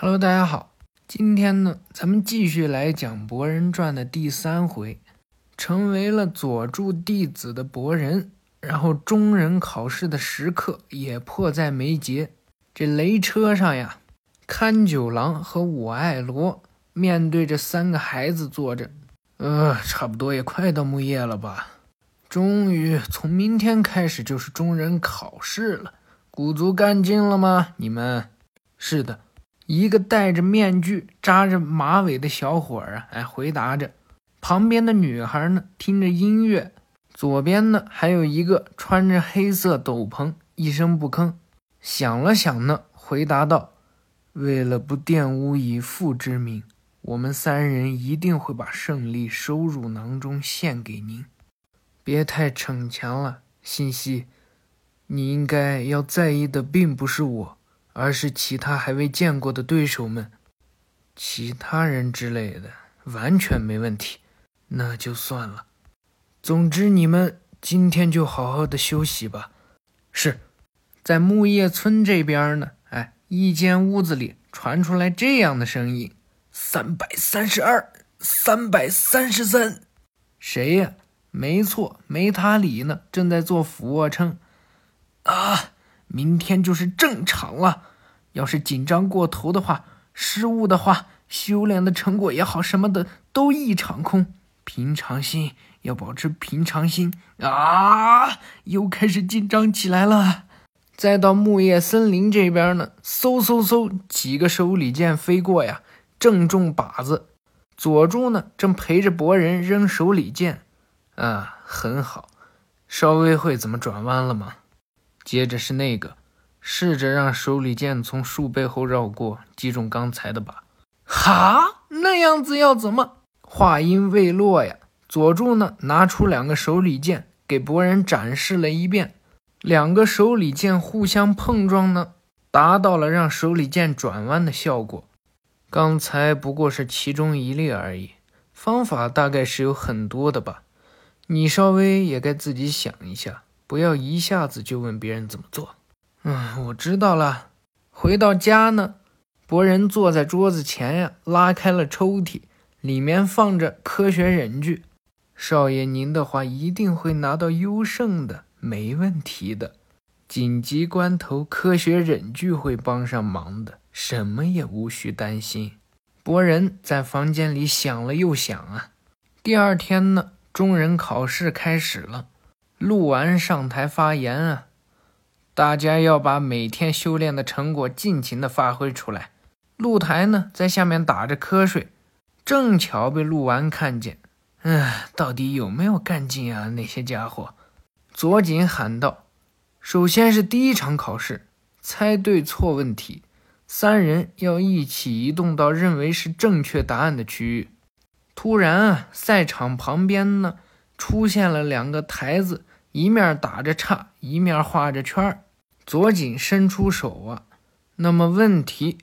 Hello，大家好，今天呢，咱们继续来讲博人传的第三回，成为了佐助弟子的博人，然后中忍考试的时刻也迫在眉睫。这雷车上呀，勘九郎和我爱罗面对着三个孩子坐着，呃，差不多也快到木叶了吧？终于，从明天开始就是中忍考试了，鼓足干劲了吗？你们？是的。一个戴着面具、扎着马尾的小伙儿啊，哎，回答着。旁边的女孩呢，听着音乐。左边呢，还有一个穿着黑色斗篷，一声不吭。想了想呢，回答道：“为了不玷污以父之名，我们三人一定会把胜利收入囊中，献给您。别太逞强了，信息。你应该要在意的，并不是我。”而是其他还未见过的对手们，其他人之类的，完全没问题。那就算了。总之，你们今天就好好的休息吧。是，在木叶村这边呢。哎，一间屋子里传出来这样的声音：三百三十二，三百三十三。谁呀？没错，梅塔里呢，正在做俯卧撑。啊！明天就是正常了，要是紧张过头的话，失误的话，修炼的成果也好，什么的都一场空。平常心，要保持平常心啊！又开始紧张起来了。再到木叶森林这边呢，嗖嗖嗖，几个手里剑飞过呀，正中靶子。佐助呢，正陪着博人扔手里剑，啊，很好，稍微会怎么转弯了吗？接着是那个，试着让手里剑从树背后绕过，击中刚才的靶。哈，那样子要怎么？话音未落呀，佐助呢拿出两个手里剑，给博人展示了一遍。两个手里剑互相碰撞呢，达到了让手里剑转弯的效果。刚才不过是其中一例而已，方法大概是有很多的吧？你稍微也该自己想一下。不要一下子就问别人怎么做。嗯，我知道了。回到家呢，博人坐在桌子前呀，拉开了抽屉，里面放着科学忍具。少爷，您的话一定会拿到优胜的，没问题的。紧急关头，科学忍具会帮上忙的，什么也无需担心。博人在房间里想了又想啊。第二天呢，中忍考试开始了。录完上台发言啊！大家要把每天修炼的成果尽情的发挥出来。露台呢，在下面打着瞌睡，正巧被录完看见。唉，到底有没有干劲啊？那些家伙！佐井喊道：“首先是第一场考试，猜对错问题，三人要一起移动到认为是正确答案的区域。”突然啊，赛场旁边呢，出现了两个台子。一面打着叉，一面画着圈儿。左井伸出手啊，那么问题：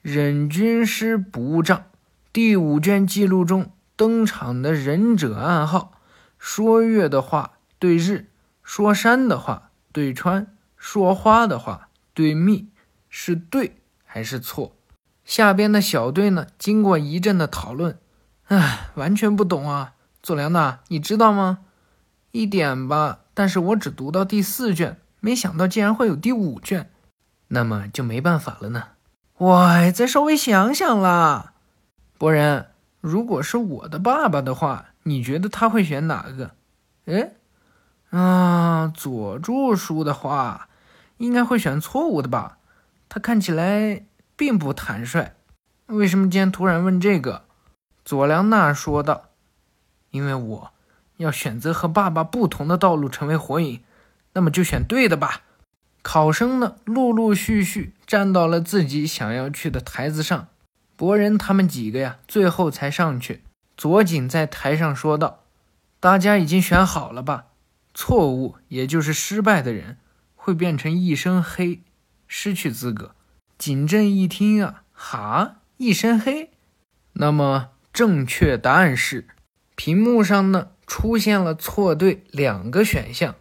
忍军师不障第五卷记录中登场的忍者暗号，说月的话对日，说山的话对川，说花的话对蜜，是对还是错？下边的小队呢，经过一阵的讨论，唉，完全不懂啊。佐良娜，你知道吗？一点吧，但是我只读到第四卷，没想到竟然会有第五卷，那么就没办法了呢。我再稍微想想啦，博人，如果是我的爸爸的话，你觉得他会选哪个？哎，啊，佐助叔的话，应该会选错误的吧？他看起来并不坦率。为什么今天突然问这个？佐良娜说道：“因为我。”要选择和爸爸不同的道路成为火影，那么就选对的吧。考生呢，陆陆续续站到了自己想要去的台子上。博人他们几个呀，最后才上去。佐井在台上说道：“大家已经选好了吧？错误，也就是失败的人，会变成一身黑，失去资格。”景镇一听啊，哈，一身黑。那么正确答案是，屏幕上呢。出现了错对两个选项，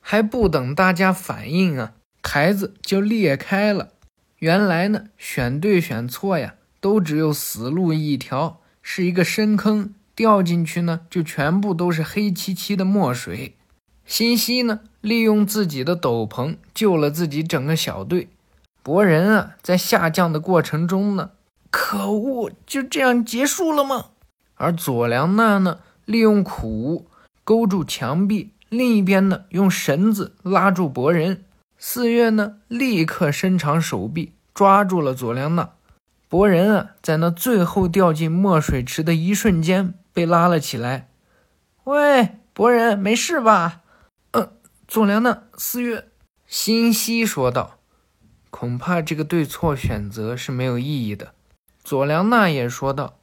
还不等大家反应啊，台子就裂开了。原来呢，选对选错呀，都只有死路一条，是一个深坑，掉进去呢，就全部都是黑漆漆的墨水。新希呢，利用自己的斗篷救了自己整个小队。博人啊，在下降的过程中呢，可恶，就这样结束了吗？而佐良娜呢，利用苦勾住墙壁，另一边呢，用绳子拉住博人。四月呢，立刻伸长手臂抓住了佐良娜。博人啊，在那最后掉进墨水池的一瞬间被拉了起来。喂，博人，没事吧？呃，佐良娜，四月，心希说道。恐怕这个对错选择是没有意义的，佐良娜也说道。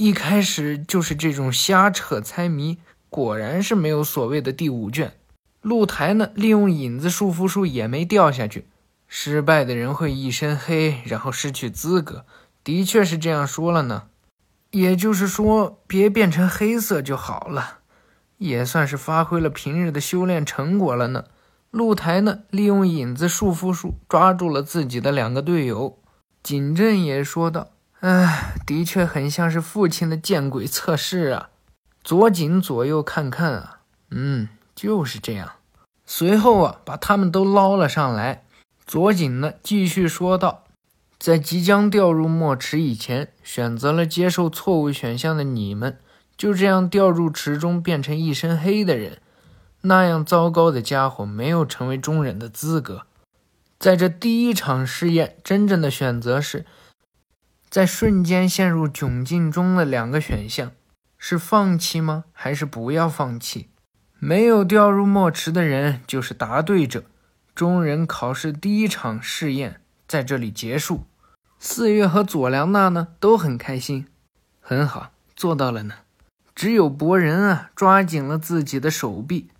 一开始就是这种瞎扯猜谜，果然是没有所谓的第五卷。露台呢，利用影子束缚术也没掉下去。失败的人会一身黑，然后失去资格，的确是这样说了呢。也就是说，别变成黑色就好了，也算是发挥了平日的修炼成果了呢。露台呢，利用影子束缚术抓住了自己的两个队友。景镇也说道：“哎，的确很像是父亲的见鬼测试啊！”左景左右看看啊，嗯，就是这样。随后啊，把他们都捞了上来。左景呢，继续说道：“在即将掉入墨池以前，选择了接受错误选项的你们，就这样掉入池中，变成一身黑的人。”那样糟糕的家伙没有成为中忍的资格。在这第一场试验，真正的选择是在瞬间陷入窘境中的两个选项：是放弃吗？还是不要放弃？没有掉入墨池的人就是答对者。中忍考试第一场试验在这里结束。四月和佐良娜呢都很开心，很好，做到了呢。只有博人啊，抓紧了自己的手臂。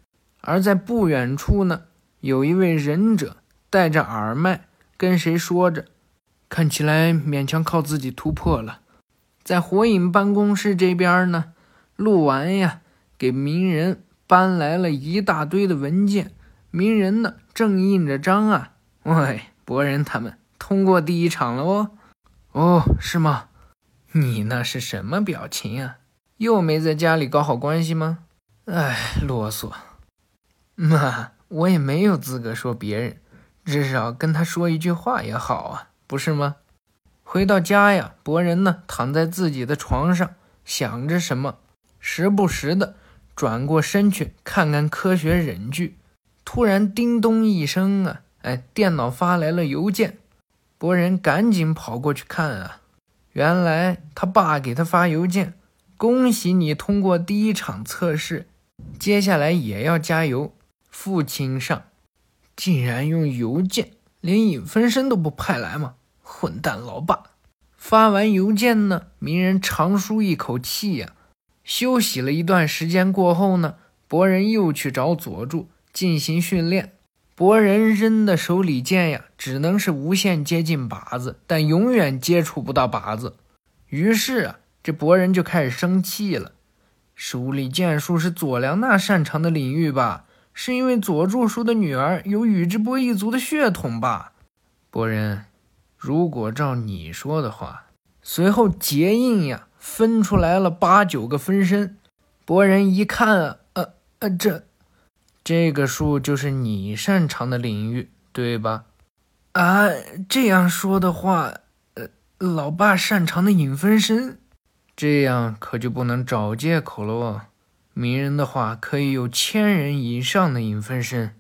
而在不远处呢，有一位忍者戴着耳麦，跟谁说着，看起来勉强靠自己突破了。在火影办公室这边呢，鹿丸呀给鸣人搬来了一大堆的文件，鸣人呢正印着章啊。喂，博人他们通过第一场了哦。哦，是吗？你那是什么表情啊？又没在家里搞好关系吗？哎，啰嗦。妈，我也没有资格说别人，至少跟他说一句话也好啊，不是吗？回到家呀，博人呢躺在自己的床上，想着什么，时不时的转过身去看看科学忍具。突然叮咚一声啊，哎，电脑发来了邮件，博人赶紧跑过去看啊，原来他爸给他发邮件，恭喜你通过第一场测试，接下来也要加油。父亲上，竟然用邮件，连影分身都不派来吗？混蛋老爸！发完邮件呢，鸣人长舒一口气呀。休息了一段时间过后呢，博人又去找佐助进行训练。博人扔的手里剑呀，只能是无限接近靶子，但永远接触不到靶子。于是啊，这博人就开始生气了。手里剑术是佐良娜擅长的领域吧？是因为佐助叔的女儿有宇智波一族的血统吧，博人？如果照你说的话，随后结印呀分出来了八九个分身。博人一看啊，呃呃，这这个数就是你擅长的领域，对吧？啊，这样说的话，呃，老爸擅长的影分身，这样可就不能找借口喽。鸣人的话可以有千人以上的影分身，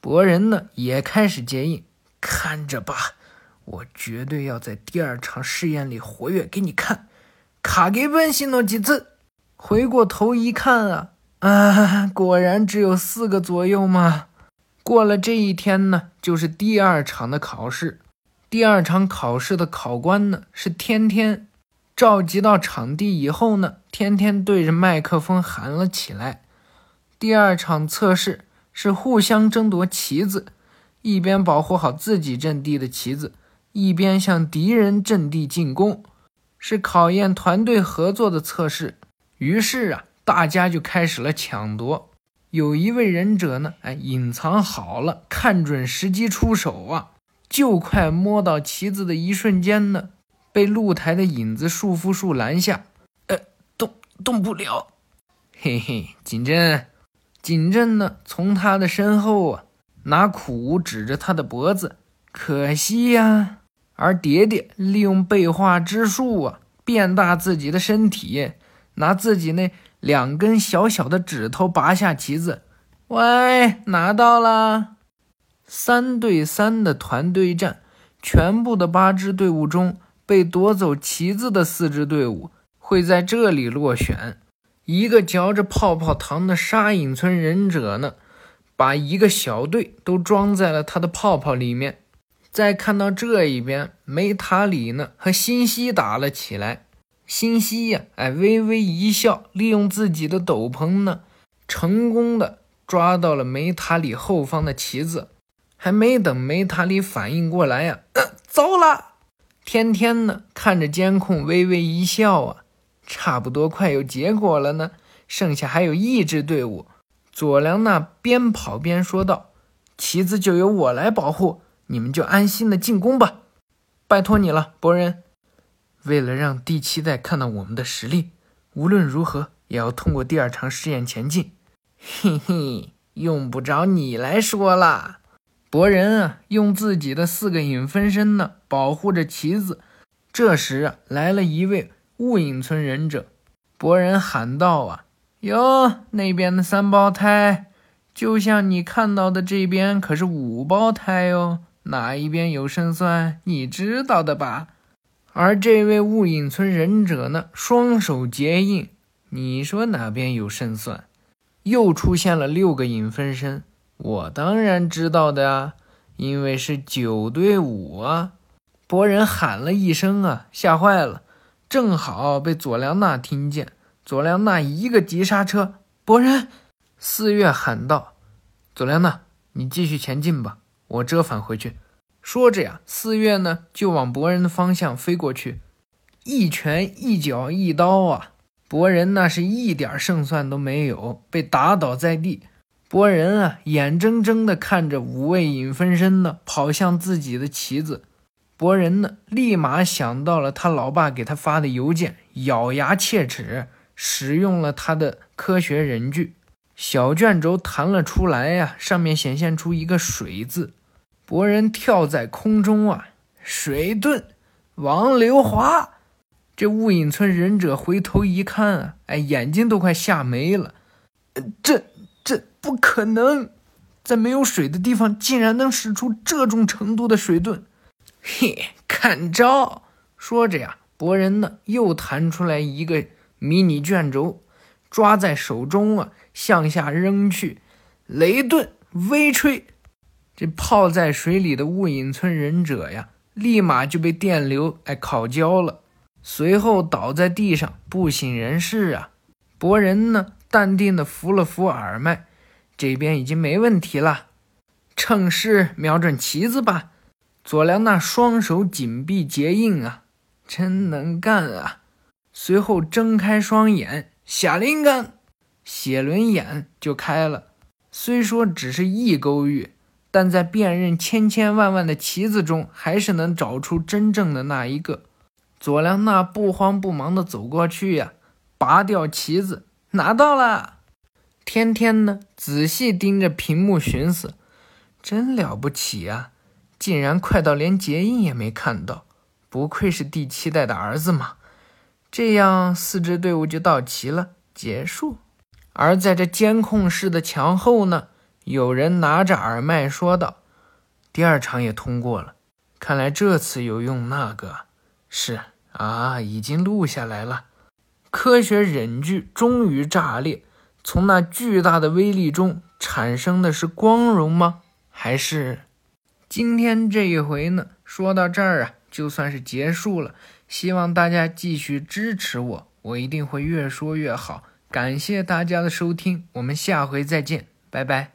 博人呢也开始结印，看着吧，我绝对要在第二场试验里活跃给你看。卡给本西诺几次，回过头一看啊啊，果然只有四个左右嘛。过了这一天呢，就是第二场的考试。第二场考试的考官呢是天天。召集到场地以后呢，天天对着麦克风喊了起来。第二场测试是互相争夺旗子，一边保护好自己阵地的旗子，一边向敌人阵地进攻，是考验团队合作的测试。于是啊，大家就开始了抢夺。有一位忍者呢，哎，隐藏好了，看准时机出手啊，就快摸到旗子的一瞬间呢，被露台的影子束缚术拦下，呃，动动不了。嘿嘿，景镇，景镇呢，从他的身后啊，拿苦指着他的脖子，可惜呀。而蝶蝶利用背化之术啊，变大自己的身体，拿自己那两根小小的指头拔下旗子。喂，拿到了！三对三的团队战，全部的八支队伍中，被夺走旗子的四支队伍会在这里落选。一个嚼着泡泡糖的沙隐村忍者呢，把一个小队都装在了他的泡泡里面。再看到这一边，梅塔里呢和新西打了起来。新西呀，哎，微微一笑，利用自己的斗篷呢，成功的抓到了梅塔里后方的旗子。还没等梅塔里反应过来呀，糟了！天天呢看着监控，微微一笑啊，差不多快有结果了呢。剩下还有一支队伍。佐良娜边跑边说道：“旗子就由我来保护。”你们就安心的进攻吧，拜托你了，博人。为了让第七代看到我们的实力，无论如何也要通过第二场试验前进。嘿嘿，用不着你来说了。博人啊，用自己的四个影分身呢保护着旗子。这时啊，来了一位雾隐村忍者。博人喊道：“啊，哟，那边的三胞胎，就像你看到的，这边可是五胞胎哦。”哪一边有胜算，你知道的吧？而这位雾隐村忍者呢，双手结印，你说哪边有胜算？又出现了六个影分身，我当然知道的啊，因为是九对五啊！博人喊了一声啊，吓坏了，正好被佐良娜听见。佐良娜一个急刹车，博人，四月喊道：“佐良娜，你继续前进吧。”我折返回去，说着呀，四月呢就往博人的方向飞过去，一拳一脚一刀啊，博人那是一点胜算都没有，被打倒在地。博人啊，眼睁睁地看着五位影分身呢跑向自己的旗子，博人呢立马想到了他老爸给他发的邮件，咬牙切齿，使用了他的科学忍具，小卷轴弹了出来呀，上面显现出一个水字。博人跳在空中啊，水遁，王流华。这雾隐村忍者回头一看啊，哎，眼睛都快吓没了。这这不可能，在没有水的地方竟然能使出这种程度的水遁。嘿，看招！说着呀，博人呢又弹出来一个迷你卷轴，抓在手中啊，向下扔去，雷遁，微吹。这泡在水里的雾隐村忍者呀，立马就被电流哎烤焦了，随后倒在地上不省人事啊。博人呢，淡定的扶了扶耳麦，这边已经没问题了，趁势瞄准旗子吧。佐良那双手紧闭结印啊，真能干啊！随后睁开双眼，下灵感，写轮眼就开了。虽说只是一勾玉。但在辨认千千万万的旗子中，还是能找出真正的那一个。佐良娜不慌不忙地走过去呀，拔掉旗子，拿到了。天天呢，仔细盯着屏幕寻思，真了不起啊！竟然快到连结印也没看到，不愧是第七代的儿子嘛。这样，四支队伍就到齐了，结束。而在这监控室的墙后呢？有人拿着耳麦说道：“第二场也通过了，看来这次有用。那个是啊，已经录下来了。科学忍具终于炸裂，从那巨大的威力中产生的是光荣吗？还是……今天这一回呢？说到这儿啊，就算是结束了。希望大家继续支持我，我一定会越说越好。感谢大家的收听，我们下回再见，拜拜。”